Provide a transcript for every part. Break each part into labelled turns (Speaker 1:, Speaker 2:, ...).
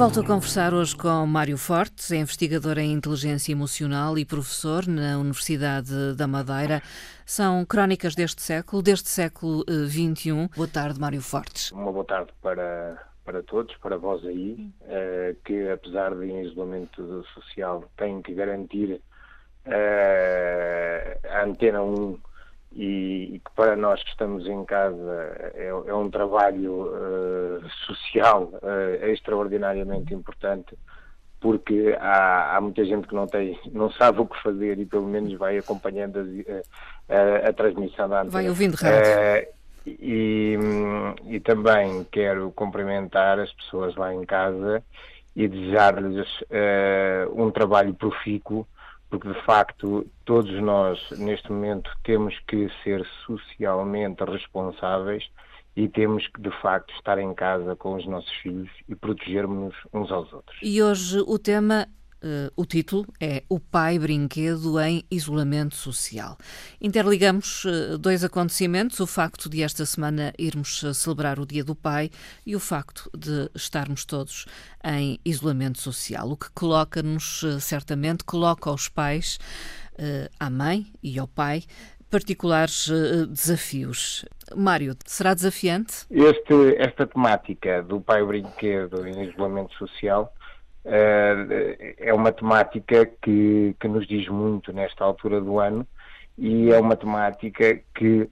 Speaker 1: Volto a conversar hoje com Mário Fortes, é investigador em inteligência emocional e professor na Universidade da Madeira. São crónicas deste século, deste século XXI. Eh, boa tarde, Mário Fortes.
Speaker 2: Uma boa tarde para, para todos, para vós aí, uh, que apesar de em isolamento social têm que garantir uh, a antena 1 e, e, que para nós que estamos em casa é, é um trabalho uh, social uh, extraordinariamente importante porque há, há, muita gente que não tem não sabe o que fazer e pelo menos vai acompanhando a, a, a transmissão da antena.
Speaker 1: Vai ouvindo rádio. Uh,
Speaker 2: e, e também quero cumprimentar as pessoas lá em casa e desejar-lhes um trabalho profícuo porque de facto todos nós neste momento temos que ser socialmente responsáveis e temos que de facto estar em casa com os nossos filhos e protegermos uns aos outros.
Speaker 1: E hoje o tema Uh, o título é O Pai Brinquedo em Isolamento Social. Interligamos uh, dois acontecimentos: o facto de esta semana irmos uh, celebrar o Dia do Pai e o facto de estarmos todos em isolamento social. O que coloca-nos, certamente, coloca aos pais, à mãe e ao pai, particulares desafios. Mário, será desafiante?
Speaker 2: Este, esta temática do pai brinquedo em isolamento social Uh, é uma temática que, que nos diz muito nesta altura do ano e é uma temática que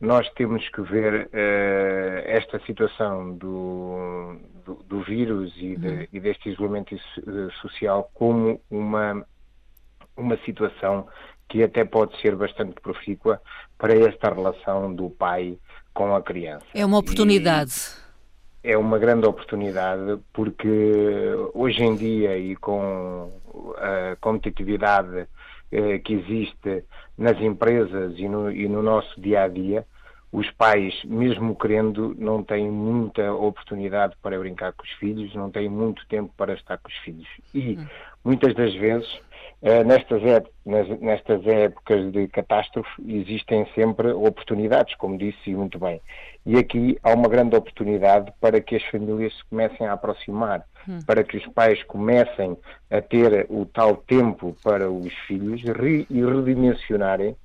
Speaker 2: nós temos que ver uh, esta situação do, do, do vírus e, de, uhum. e, deste isolamento social como uma, uma situação que até pode ser bastante profícua para esta relação do pai com a criança.
Speaker 1: É uma oportunidade.
Speaker 2: E, é uma grande oportunidade porque hoje em dia e com a competitividade eh, que existe nas empresas e no, e no nosso dia a dia, os pais, mesmo querendo, não têm muita oportunidade para brincar com os filhos, não têm muito tempo para estar com os filhos. E hum. muitas das vezes, nestas, nestas épocas de catástrofe, existem sempre oportunidades, como disse muito bem. E aqui há uma grande oportunidade para que as famílias se comecem a aproximar, hum. para que os pais comecem a ter o tal tempo para os filhos re e redimensionarem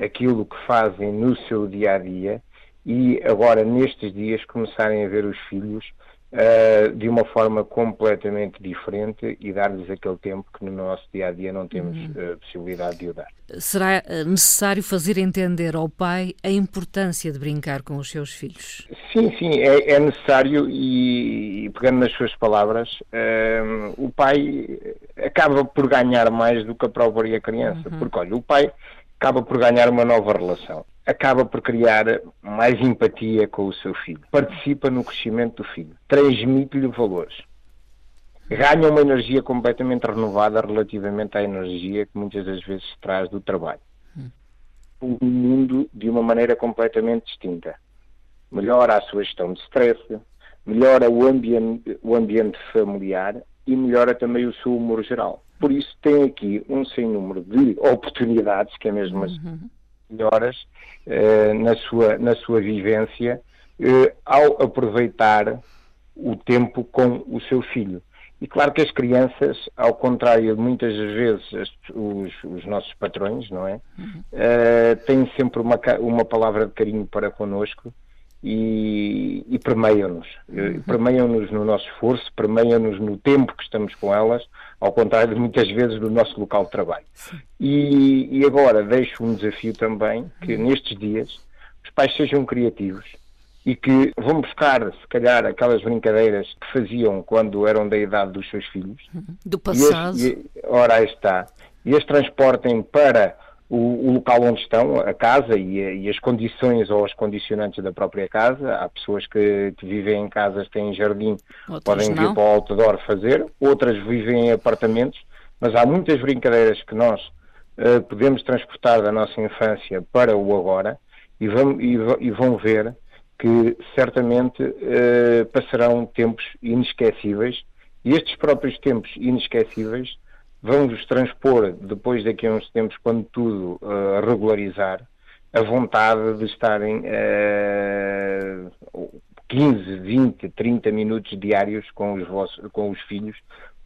Speaker 2: aquilo que fazem no seu dia a dia e agora nestes dias começarem a ver os filhos uh, de uma forma completamente diferente e dar-lhes aquele tempo que no nosso dia a dia não temos uh, possibilidade de o dar.
Speaker 1: Será eh, necessário fazer entender ao pai a importância de brincar com os seus filhos?
Speaker 2: Sim, sim, é, é necessário e, e, pegando nas suas palavras, uh, o pai acaba por ganhar mais do que a própria criança, uhum. porque olha, o pai acaba por ganhar uma nova relação acaba por criar mais empatia com o seu filho, participa no crescimento do filho, transmite-lhe valores, ganha uma energia completamente renovada relativamente à energia que muitas das vezes traz do trabalho. Um mundo de uma maneira completamente distinta. Melhora a sua gestão de stress, melhora o ambiente, o ambiente familiar e melhora também o seu humor geral. Por isso tem aqui um sem número de oportunidades, que é mesmo uhum melhoras eh, na, sua, na sua vivência eh, ao aproveitar o tempo com o seu filho. E claro que as crianças, ao contrário de muitas vezes as, os, os, nossos patrões, não é? Uhum. Uh, têm sempre uma, uma palavra de carinho para connosco e, e permeiam-nos. Uhum. Permeiam-nos no nosso esforço, permeiam-nos no tempo que estamos com elas, ao contrário de muitas vezes do nosso local de trabalho. E, e, agora deixo um desafio também, que uhum. nestes dias os pais sejam criativos e que vão buscar, se calhar, aquelas brincadeiras que faziam quando eram da idade dos seus filhos.
Speaker 1: Uhum. Do passado.
Speaker 2: E, e ora, aí está. E as transportem para o, o, local onde estão, a casa e, e, as condições ou as condicionantes da própria casa. Há pessoas que, que vivem em casas, têm jardim, outras podem vir para o outdoor fazer, outras vivem em apartamentos, mas há muitas brincadeiras que nós uh, podemos transportar da nossa infância para o agora e vão, e, e vão ver que certamente uh, passarão tempos inesquecíveis e estes próprios tempos inesquecíveis vão-vos transpor, depois daqui a uns tempos, quando tudo uh, regularizar, a vontade de estarem, uh, 15, 20, 30 minutos diários com os, vossos, com os filhos,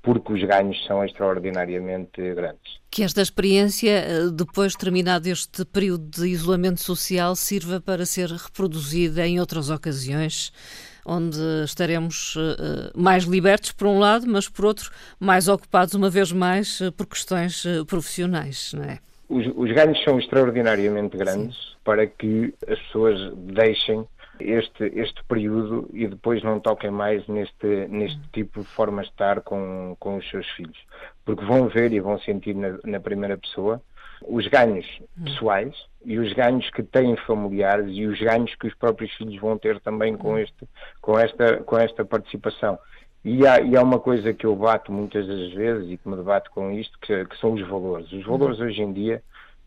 Speaker 2: porque os ganhos são extraordinariamente grandes.
Speaker 1: Que esta experiência, eh, depois terminado este período de isolamento social, sirva para ser reproduzida em outras ocasiões, onde estaremos eh, mais libertos, por um lado, mas por outro, mais ocupados, uma vez mais, eh, por questões profissionais, não é?
Speaker 2: Os, os ganhos são extraordinariamente grandes Sim. para que as pessoas deixem este, este período e depois não toquem mais neste, neste tipo de forma de estar com, com os seus filhos. Porque vão ver e vão sentir na, na primeira pessoa os ganhos pessoais e os ganhos que têm familiares e os ganhos que os próprios filhos vão ter também com, este, com, esta, com esta participação. E há, e há uma coisa que eu bato muitas das vezes e que me debato com isto, que, que são os valores. Os valores hoje em dia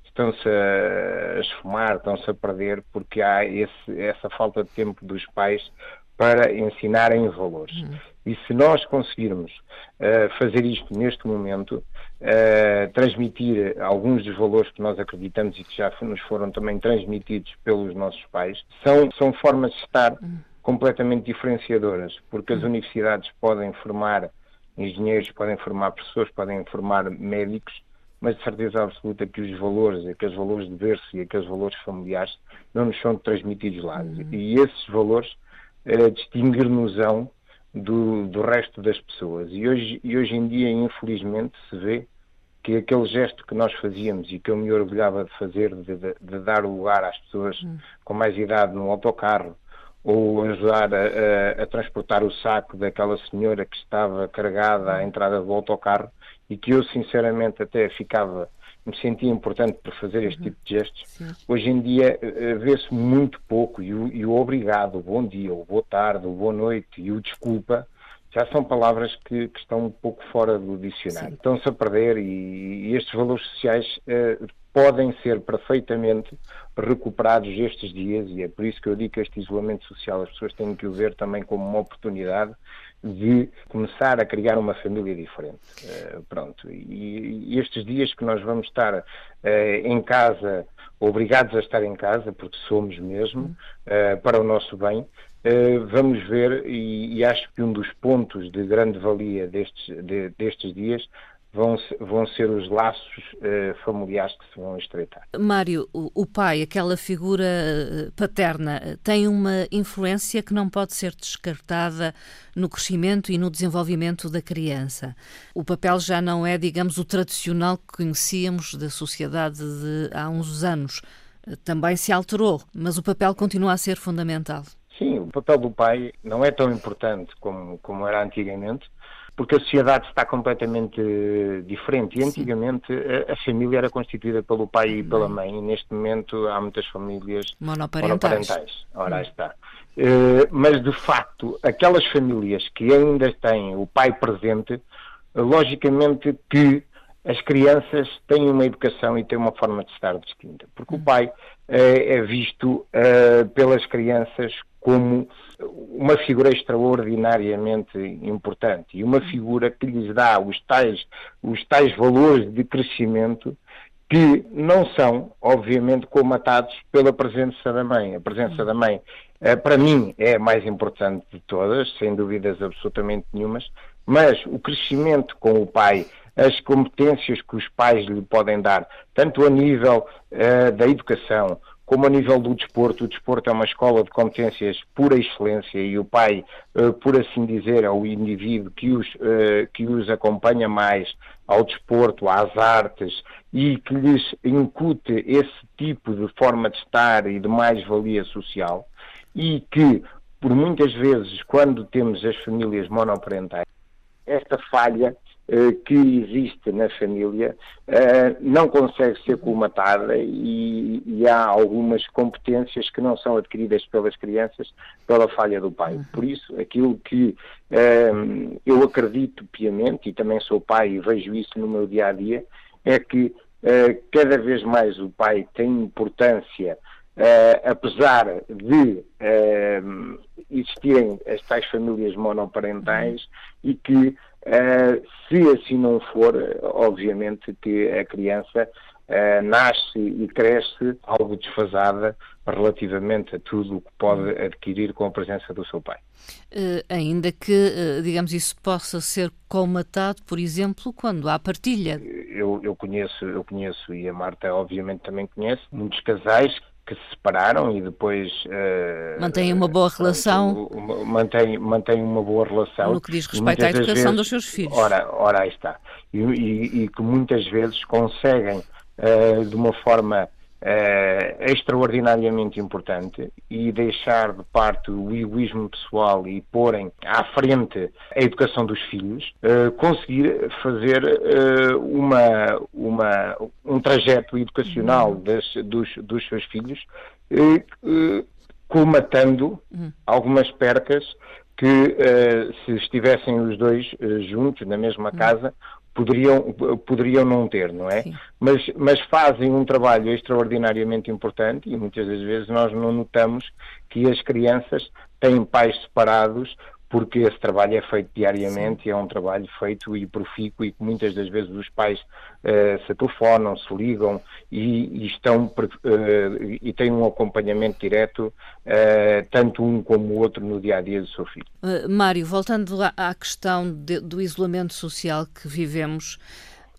Speaker 2: estão-se a esfumar, estão-se a perder, porque há esse, essa falta de tempo dos pais para ensinarem valores. Uhum. E se nós conseguirmos uh, fazer isto neste momento, uh, transmitir alguns dos valores que nós acreditamos e que já nos foram também transmitidos pelos nossos pais, são, são formas de estar completamente diferenciadoras, porque as universidades podem formar engenheiros, podem formar professores, podem formar médicos, mas de certeza absoluta que os valores, aqueles valores de berço e aqueles valores familiares não nos são transmitidos lá. Uhum. E esses valores uh, distinguir-nos-ão do, do resto das pessoas. E hoje, e hoje em dia, infelizmente, se vê que aquele gesto que nós fazíamos e que eu me orgulhava de fazer, de, de, de dar lugar às pessoas uhum. com mais idade no autocarro, ou ajudar a, a, a, transportar o saco daquela senhora que estava carregada à entrada do autocarro, e que eu sinceramente até ficava, me sentia importante para fazer este uhum. tipo de gestos, Sim. hoje em dia eh, vê-se muito pouco e o, e o obrigado, o bom dia, o boa tarde, o boa noite e o desculpa já são palavras que, que, estão um pouco fora do dicionário. Estão-se a perder e, e, estes valores sociais eh, podem ser perfeitamente recuperados estes dias e é por isso que eu digo que este isolamento social as pessoas têm que o ver também como uma oportunidade de começar a criar uma família diferente. Uh, pronto. E, e, estes dias que nós vamos estar uh, em casa, obrigados a estar em casa, porque somos mesmo, uh, para o nosso bem, vamos ver, e, e, acho que um dos pontos de grande valia destes, de, destes dias vão, vão ser os laços uh, familiares que se vão estreitar.
Speaker 1: Mário, o, o, pai, aquela figura eh, paterna, tem uma influência que não pode ser descartada no crescimento e no desenvolvimento da criança. O papel já não é, digamos, o tradicional que conhecíamos da sociedade de há uns anos. Também se alterou, mas o papel continua a ser fundamental.
Speaker 2: Sim, o papel do pai não é tão importante como, como era antigamente, porque a sociedade está completamente diferente. E antigamente a, a, família era constituída pelo pai e pela mãe, e neste momento há muitas famílias
Speaker 1: monoparentais. monoparentais.
Speaker 2: Ora, está. Uh, mas de facto, aquelas famílias que ainda têm o pai presente, logicamente que as crianças têm uma educação e têm uma forma de estar distinta, porque o pai uh, é visto uh, pelas crianças como uma figura extraordinariamente importante e uma figura que lhes dá os tais, os tais valores de crescimento que não são, obviamente, comatados pela presença da mãe. A presença da mãe, eh, para mim, é a mais importante de todas, sem dúvidas absolutamente nenhumas, mas o crescimento com o pai, as competências que os pais lhe podem dar, tanto a nível uh, da educação, como a nível do desporto, o desporto é uma escola de competências pura excelência e o pai, uh, por assim dizer, é o indivíduo que os, uh, que os acompanha mais ao desporto, às artes e que lhes incute esse tipo de forma de estar e de mais-valia social e que, por muitas vezes, quando temos as famílias monoparentais, esta falha eh, que existe na família eh, não consegue ser colmatada e, e, há algumas competências que não são adquiridas pelas crianças pela falha do pai. Uhum. Por isso, aquilo que eh, eu acredito piamente, e também sou pai e vejo isso no meu dia a dia, é que cada vez mais o pai tem importância. Apesar de existirem as tais famílias monoparentais uhum. e que Uh, se assim não for, obviamente que a criança uh, nasce e cresce algo desfasada relativamente a tudo o que pode adquirir com a presença do seu pai.
Speaker 1: Uh, ainda que, digamos, isso possa ser colmatado, por exemplo, quando há partilha.
Speaker 2: Eu, eu, conheço, eu conheço, e a Marta obviamente também conhece, muitos casais que se separaram e depois
Speaker 1: uh, mantêm uma boa relação.
Speaker 2: mantém mantém uma boa relação.
Speaker 1: No que diz respeito à educação vezes, dos seus filhos.
Speaker 2: Ora ora aí está. E, e, e que muitas vezes conseguem uh, de uma forma uh, extraordinariamente importante e deixar de parte o egoísmo pessoal e porem à frente a educação dos filhos, uh, conseguir fazer uh, uma, uma, um trajeto educacional uhum. das, dos, dos seus filhos, colmatando uhum. algumas percas que se estivessem os dois juntos na mesma uhum. casa poderiam, poderiam não ter, não é? Mas, mas fazem um trabalho extraordinariamente importante e muitas das vezes nós não notamos que as crianças têm pais separados porque esse trabalho é feito diariamente Sim. e é um trabalho feito e profícuo e que muitas das vezes os pais uh, se telefonam, se ligam e, e estão uh, e têm um acompanhamento direto, uh, tanto um como o outro, no dia a dia do seu filho.
Speaker 1: Mário, voltando à questão de, do isolamento social que vivemos,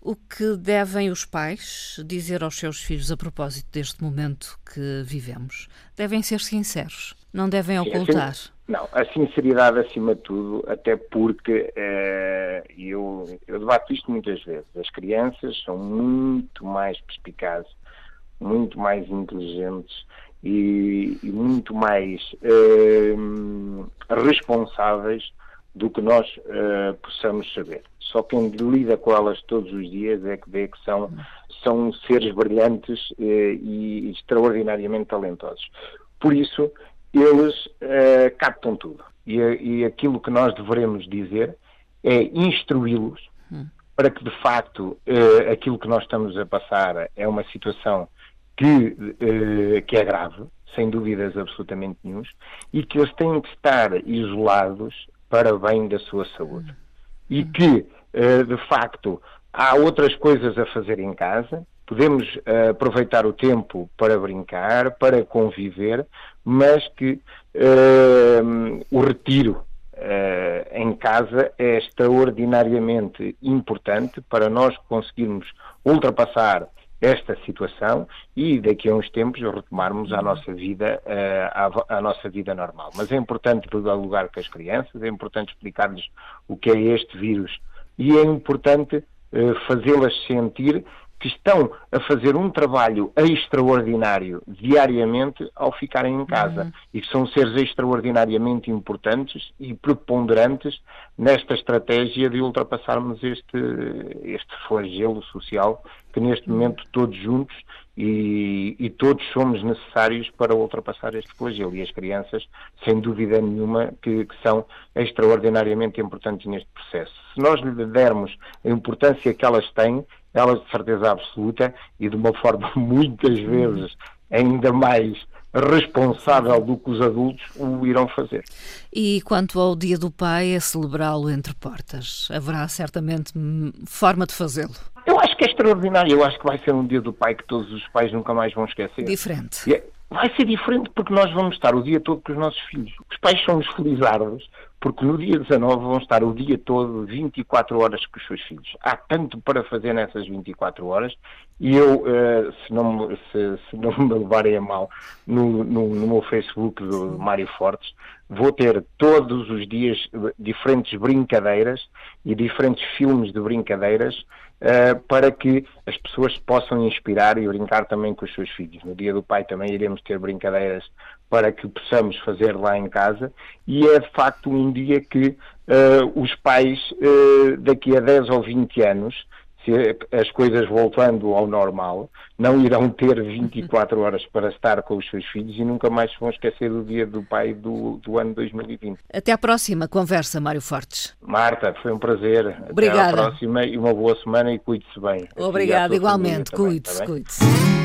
Speaker 1: o que devem os pais dizer aos seus filhos a propósito deste momento que vivemos? Devem ser sinceros, não devem ocultar. Sim,
Speaker 2: não, a sinceridade acima de tudo, até porque eh, eu, eu debato isto muitas vezes. As crianças são muito mais perspicazes, muito mais inteligentes e, e muito mais eh, responsáveis do que nós eh, possamos saber. Só quem lida com elas todos os dias é que vê que são, são seres brilhantes e extraordinariamente talentosos. Por isso, eles uh, captam tudo. E, e, aquilo que nós devemos dizer é instruí-los hum. para que, de facto, uh, aquilo que nós estamos a passar é uma situação que, uh, que é grave, sem dúvidas absolutamente nenhum, e que eles têm que estar isolados para bem da sua saúde. Hum. E que, de facto, há outras coisas a fazer em casa, podemos uh, aproveitar o tempo para brincar, para conviver, mas que uh, o retiro uh, em casa é extraordinariamente importante para nós conseguirmos ultrapassar esta situação e daqui a uns tempos retomarmos a nossa vida a, a, nossa vida normal. Mas é importante dialogar com as crianças, é importante explicar-lhes o que é este vírus e é importante fazê-las sentir que estão a fazer um trabalho extraordinário diariamente ao ficarem em casa uhum. e que são seres extraordinariamente importantes e preponderantes nesta estratégia de ultrapassarmos este, este flagelo social que neste uhum. momento todos juntos e, e, todos somos necessários para ultrapassar este flagelo e as crianças, sem dúvida nenhuma, que, que, são extraordinariamente importantes neste processo. Se nós lhe dermos a importância que elas têm, elas de certeza absoluta e de uma forma muitas vezes ainda mais responsável do que os adultos o irão fazer.
Speaker 1: E quanto ao Dia do Pai, é celebrá-lo entre portas. Haverá certamente forma de fazê-lo.
Speaker 2: Eu acho que é extraordinário. Eu acho que vai ser um Dia do Pai que todos os pais nunca mais vão esquecer.
Speaker 1: Diferente.
Speaker 2: É, vai ser diferente porque nós vamos estar o dia todo com os nossos filhos. Os pais somos felizardos porque no dia 19 vão estar o dia todo, 24 horas com os seus filhos. Há tanto para fazer nessas 24 horas e eu, uh, se, não, se, se, não me levarem a mal, no, no, no meu Facebook do Mário Fortes, vou ter todos os dias diferentes brincadeiras e diferentes filmes de brincadeiras uh, para que as pessoas possam inspirar e brincar também com os seus filhos. No Dia do Pai também iremos ter brincadeiras para que possamos fazer lá em casa e é de facto um dia que uh, os pais uh, daqui a 10 ou 20 anos se as coisas voltando ao normal, não irão ter 24 horas para estar com os seus filhos e nunca mais se vão esquecer do dia do pai do, do ano 2020.
Speaker 1: Até à próxima conversa, Mário Fortes.
Speaker 2: Marta, foi um prazer.
Speaker 1: Obrigada.
Speaker 2: Até à próxima e uma boa semana e cuide-se bem.
Speaker 1: Obrigada, igualmente. Cuide-se, cuide-se.